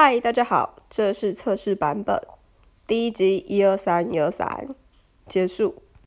嗨大家好这是测试版本。第一集一二三一二三结束。